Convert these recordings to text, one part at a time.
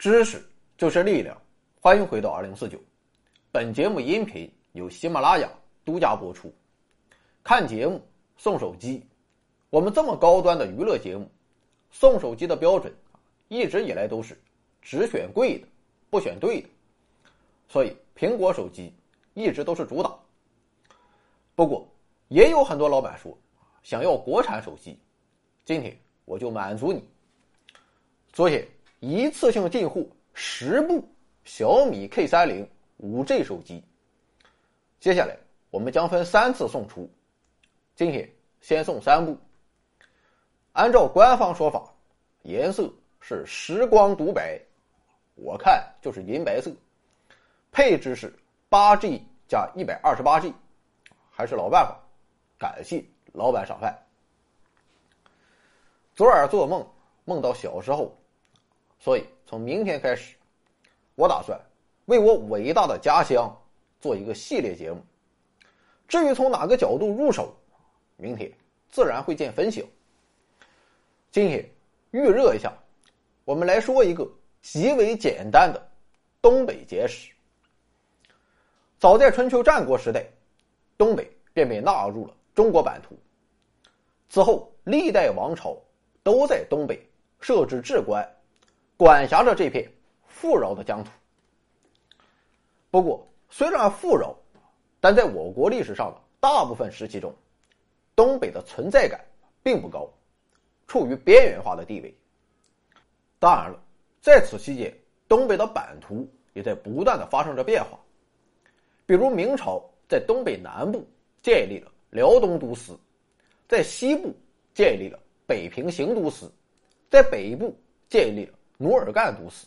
知识就是力量，欢迎回到二零四九。本节目音频由喜马拉雅独家播出。看节目送手机，我们这么高端的娱乐节目，送手机的标准一直以来都是只选贵的，不选对的。所以苹果手机一直都是主打。不过也有很多老板说想要国产手机，今天我就满足你。昨天。一次性进货十部小米 K 三零五 G 手机，接下来我们将分三次送出。今天先送三部。按照官方说法，颜色是时光独白，我看就是银白色。配置是八 G 加一百二十八 G，还是老办法，感谢老板赏饭。昨晚做梦，梦到小时候。所以，从明天开始，我打算为我伟大的家乡做一个系列节目。至于从哪个角度入手，明天自然会见分晓。今天预热一下，我们来说一个极为简单的东北简史。早在春秋战国时代，东北便被纳入了中国版图。此后，历代王朝都在东北设置置官。管辖着这片富饶的疆土。不过，虽然富饶，但在我国历史上的大部分时期中，东北的存在感并不高，处于边缘化的地位。当然了，在此期间，东北的版图也在不断的发生着变化。比如，明朝在东北南部建立了辽东都司，在西部建立了北平行都司，在北部建立了。努尔干都司，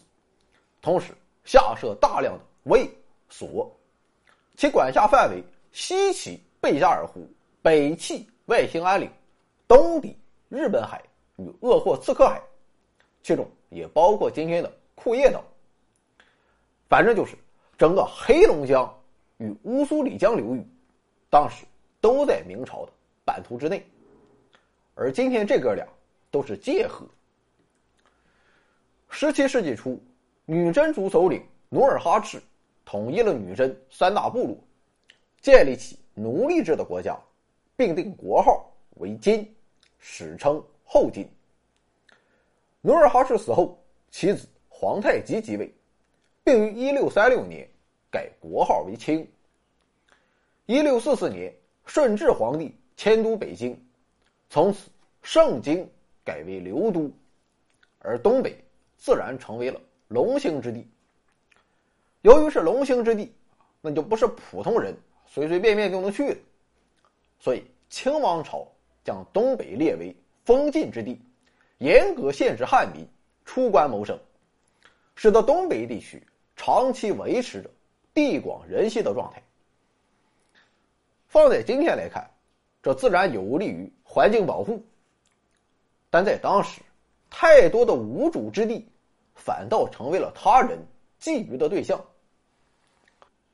同时下设大量的卫所，其管辖范围西起贝加尔湖，北起外兴安岭，东抵日本海与鄂霍次克海，其中也包括今天的库页岛。反正就是整个黑龙江与乌苏里江流域，当时都在明朝的版图之内，而今天这哥俩都是界河。十七世纪初，女真族首领努尔哈赤统一了女真三大部落，建立起奴隶制的国家，并定国号为金，史称后金。努尔哈赤死后，其子皇太极即位，并于一六三六年改国号为清。一六四四年，顺治皇帝迁都北京，从此盛京改为流都，而东北。自然成为了龙兴之地。由于是龙兴之地，那就不是普通人随随便便就能去的，所以清王朝将东北列为封禁之地，严格限制汉民出关谋生，使得东北地区长期维持着地广人稀的状态。放在今天来看，这自然有利于环境保护，但在当时，太多的无主之地。反倒成为了他人觊觎的对象。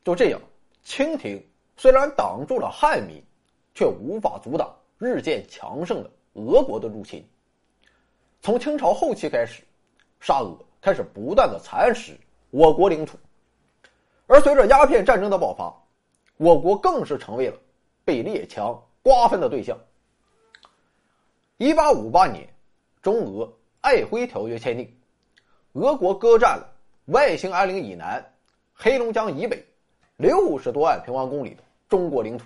就这样，清廷虽然挡住了汉民，却无法阻挡日渐强盛的俄国的入侵。从清朝后期开始，沙俄开始不断的蚕食我国领土，而随着鸦片战争的爆发，我国更是成为了被列强瓜分的对象。一八五八年，中俄《瑷珲条约》签订。俄国割占了外兴安岭以南、黑龙江以北六十多万平方公里的中国领土。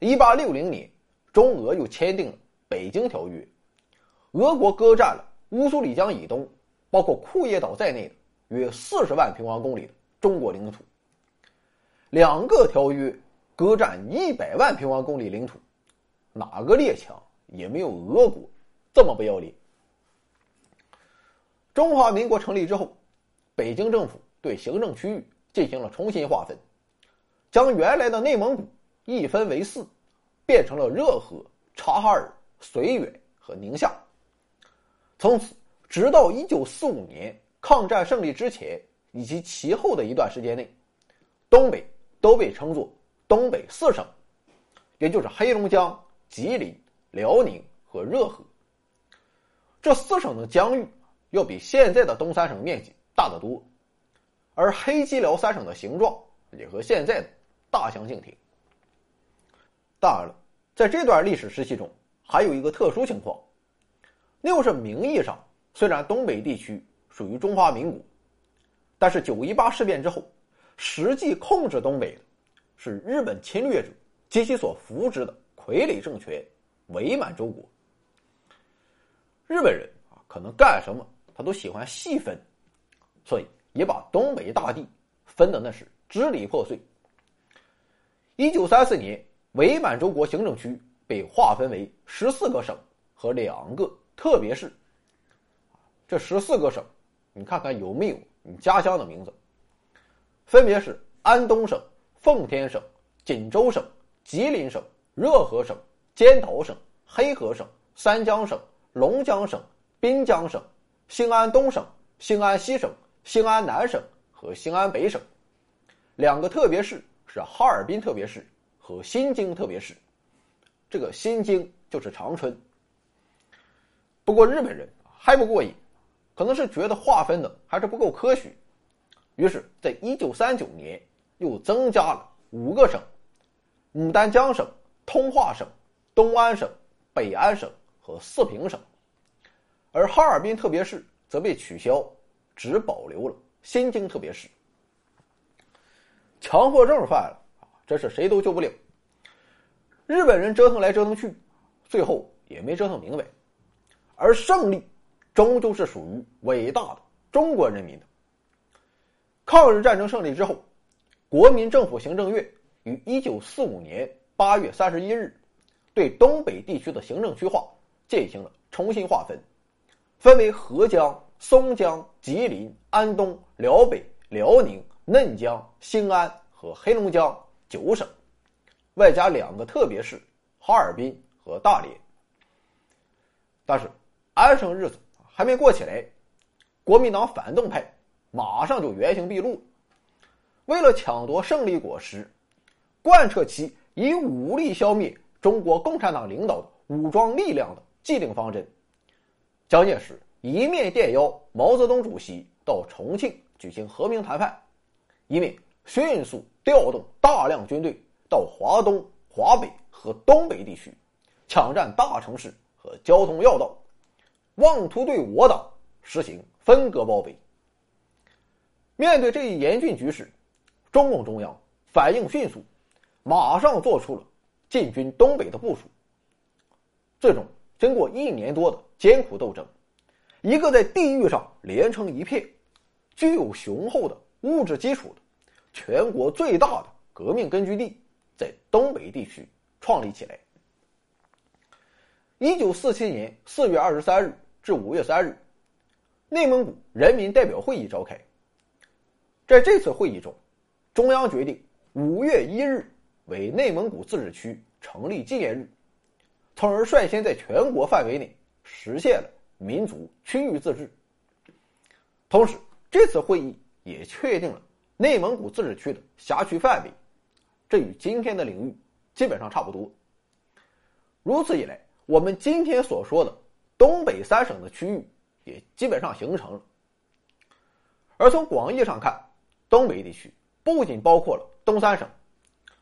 一八六零年，中俄又签订了《北京条约》，俄国割占了乌苏里江以东，包括库页岛在内的约四十万平方公里的中国领土。两个条约割占一百万平方公里领土，哪个列强也没有俄国这么不要脸。中华民国成立之后，北京政府对行政区域进行了重新划分，将原来的内蒙古一分为四，变成了热河、察哈尔、绥远和宁夏。从此，直到一九四五年抗战胜利之前以及其后的一段时间内，东北都被称作东北四省，也就是黑龙江、吉林、辽宁和热河。这四省的疆域。要比现在的东三省面积大得多，而黑吉辽三省的形状也和现在的大相径庭。当然了，在这段历史时期中，还有一个特殊情况，那就是名义上虽然东北地区属于中华民国，但是九一八事变之后，实际控制东北的是日本侵略者及其所扶植的傀儡政权伪满洲国。日本人啊，可能干什么他都喜欢细分，所以也把东北大地分的那是支离破碎。一九三四年，伪满洲国行政区被划分为十四个省和两个特别市。这十四个省，你看看有没有你家乡的名字？分别是安东省、奉天省、锦州省、吉林省、热河省、尖头省、黑河省、三江省。龙江省、滨江省、兴安东省、兴安西省、兴安南省和兴安北省，两个特别市是哈尔滨特别市和新京特别市。这个新京就是长春。不过日本人还不过瘾，可能是觉得划分的还是不够科学，于是，在一九三九年又增加了五个省：牡丹江省、通化省、东安省、北安省。和四平省，而哈尔滨特别市则被取消，只保留了新京特别市。强迫症犯了，这是谁都救不了。日本人折腾来折腾去，最后也没折腾明白，而胜利终究是属于伟大的中国人民的。抗日战争胜利之后，国民政府行政院于一九四五年八月三十一日对东北地区的行政区划。进行了重新划分，分为合江、松江、吉林、安东、辽北、辽宁、嫩江、兴安和黑龙江九省，外加两个特别市哈尔滨和大连。但是安生日子还没过起来，国民党反动派马上就原形毕露。为了抢夺胜利果实，贯彻其以武力消灭中国共产党领导的武装力量的。既定方针，蒋介石一面电邀毛泽东主席到重庆举行和平谈判，一面迅速调动大量军队到华东、华北和东北地区，抢占大城市和交通要道，妄图对我党实行分割包围。面对这一严峻局势，中共中央反应迅速，马上做出了进军东北的部署，最终。经过一年多的艰苦斗争，一个在地域上连成一片、具有雄厚的物质基础的全国最大的革命根据地，在东北地区创立起来。一九四七年四月二十三日至五月三日，内蒙古人民代表会议召开。在这次会议中，中央决定五月一日为内蒙古自治区成立纪念日。从而率先在全国范围内实现了民族区域自治。同时，这次会议也确定了内蒙古自治区的辖区范围，这与今天的领域基本上差不多。如此一来，我们今天所说的东北三省的区域也基本上形成了。而从广义上看，东北地区不仅包括了东三省，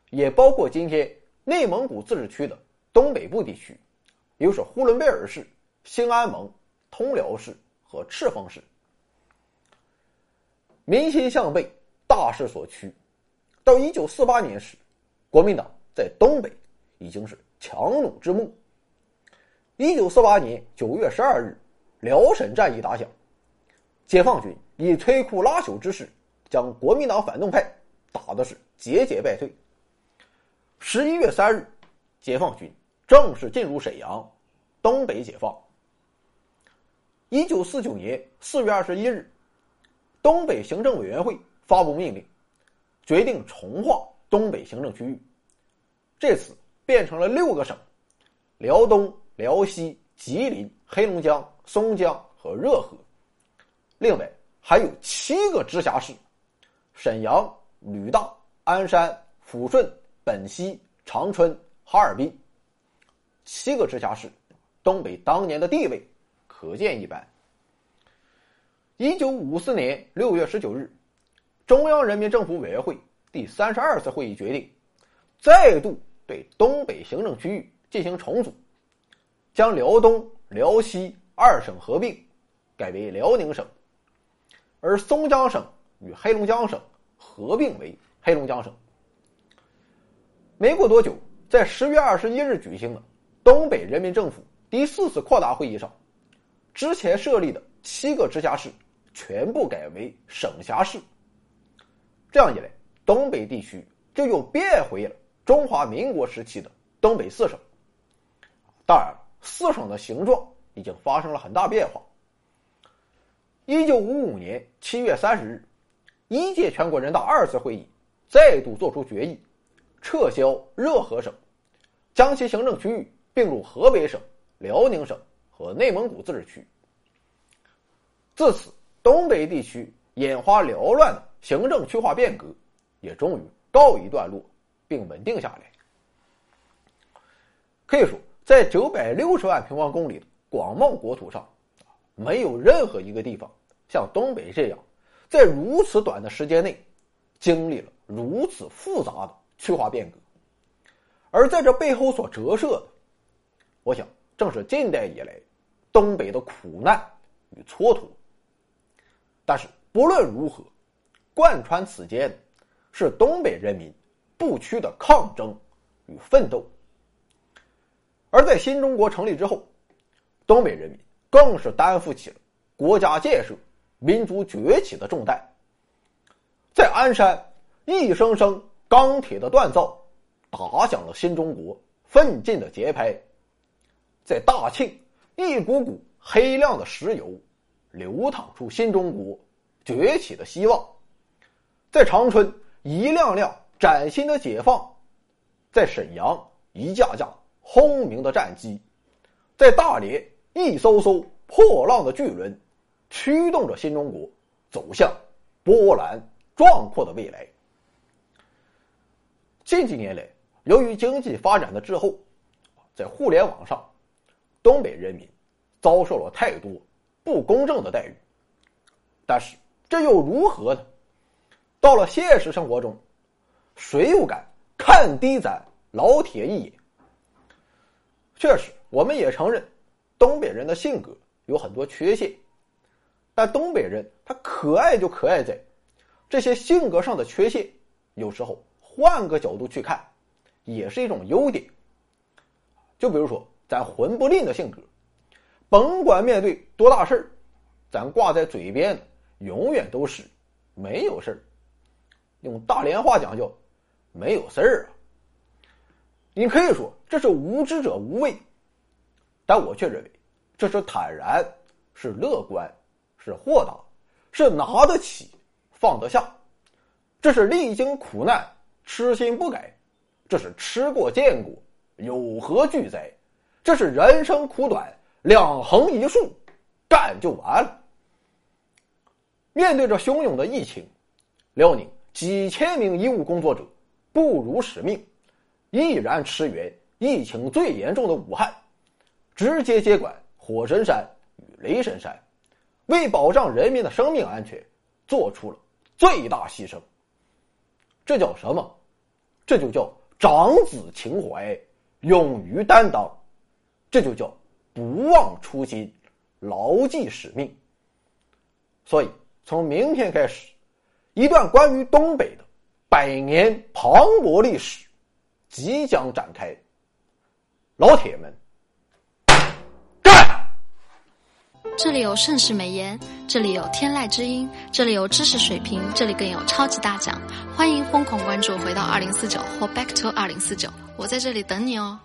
也包括今天内蒙古自治区的。东北部地区，又是呼伦贝尔市、兴安盟、通辽市和赤峰市。民心向背，大势所趋。到一九四八年时，国民党在东北已经是强弩之末。一九四八年九月十二日，辽沈战役打响，解放军以摧枯拉朽之势，将国民党反动派打的是节节败退。十一月三日，解放军。正式进入沈阳，东北解放。一九四九年四月二十一日，东北行政委员会发布命令，决定重划东北行政区域。这次变成了六个省：辽东、辽西、吉林、黑龙江、松江和热河。另外还有七个直辖市：沈阳、吕大、鞍山、抚顺、本溪、长春、哈尔滨。七个直辖市，东北当年的地位可见一斑。一九五四年六月十九日，中央人民政府委员会第三十二次会议决定，再度对东北行政区域进行重组，将辽东、辽西二省合并，改为辽宁省，而松江省与黑龙江省合并为黑龙江省。没过多久，在十月二十一日举行的东北人民政府第四次扩大会议上，之前设立的七个直辖市全部改为省辖市。这样一来，东北地区就又变回了中华民国时期的东北四省。当然，四省的形状已经发生了很大变化。一九五五年七月三十日，一届全国人大二次会议再度作出决议，撤销热河省，将其行政区域并入河北省、辽宁省和内蒙古自治区。自此，东北地区眼花缭乱的行政区划变革也终于告一段落，并稳定下来。可以说，在九百六十万平方公里的广袤国土上，没有任何一个地方像东北这样，在如此短的时间内，经历了如此复杂的区划变革。而在这背后所折射的，我想正是近代以来东北的苦难与蹉跎。但是不论如何，贯穿此间的，是东北人民不屈的抗争与奋斗。而在新中国成立之后，东北人民更是担负起了国家建设、民族崛起的重担。在鞍山，一声声钢铁的锻造，打响了新中国奋进的节拍；在大庆，一股股黑亮的石油。流淌出新中国崛起的希望，在长春一辆辆崭新的解放，在沈阳一架架轰鸣的战机，在大连一艘艘破浪的巨轮，驱动着新中国走向波澜壮阔的未来。近几年来，由于经济发展的滞后，在互联网上，东北人民遭受了太多。不公正的待遇，但是这又如何呢？到了现实生活中，谁又敢看低咱老铁一眼？确实，我们也承认，东北人的性格有很多缺陷，但东北人他可爱就可爱在，这些性格上的缺陷，有时候换个角度去看，也是一种优点。就比如说咱混不吝的性格。甭管面对多大事儿，咱挂在嘴边的永远都是没有事儿。用大连话讲叫没有事儿啊。你可以说这是无知者无畏，但我却认为这是坦然，是乐观，是豁达，是拿得起放得下。这是历经苦难痴心不改，这是吃过见过有何惧哉？这是人生苦短。两横一竖，干就完了。面对着汹涌的疫情，辽宁几千名医务工作者不辱使命，毅然驰援疫情最严重的武汉，直接接管火神山与雷神山，为保障人民的生命安全，做出了最大牺牲。这叫什么？这就叫长子情怀，勇于担当。这就叫。不忘初心，牢记使命。所以，从明天开始，一段关于东北的百年磅礴历史即将展开。老铁们，干！这里有盛世美颜，这里有天籁之音，这里有知识水平，这里更有超级大奖。欢迎疯狂关注，回到二零四九或 Back to 二零四九，我在这里等你哦。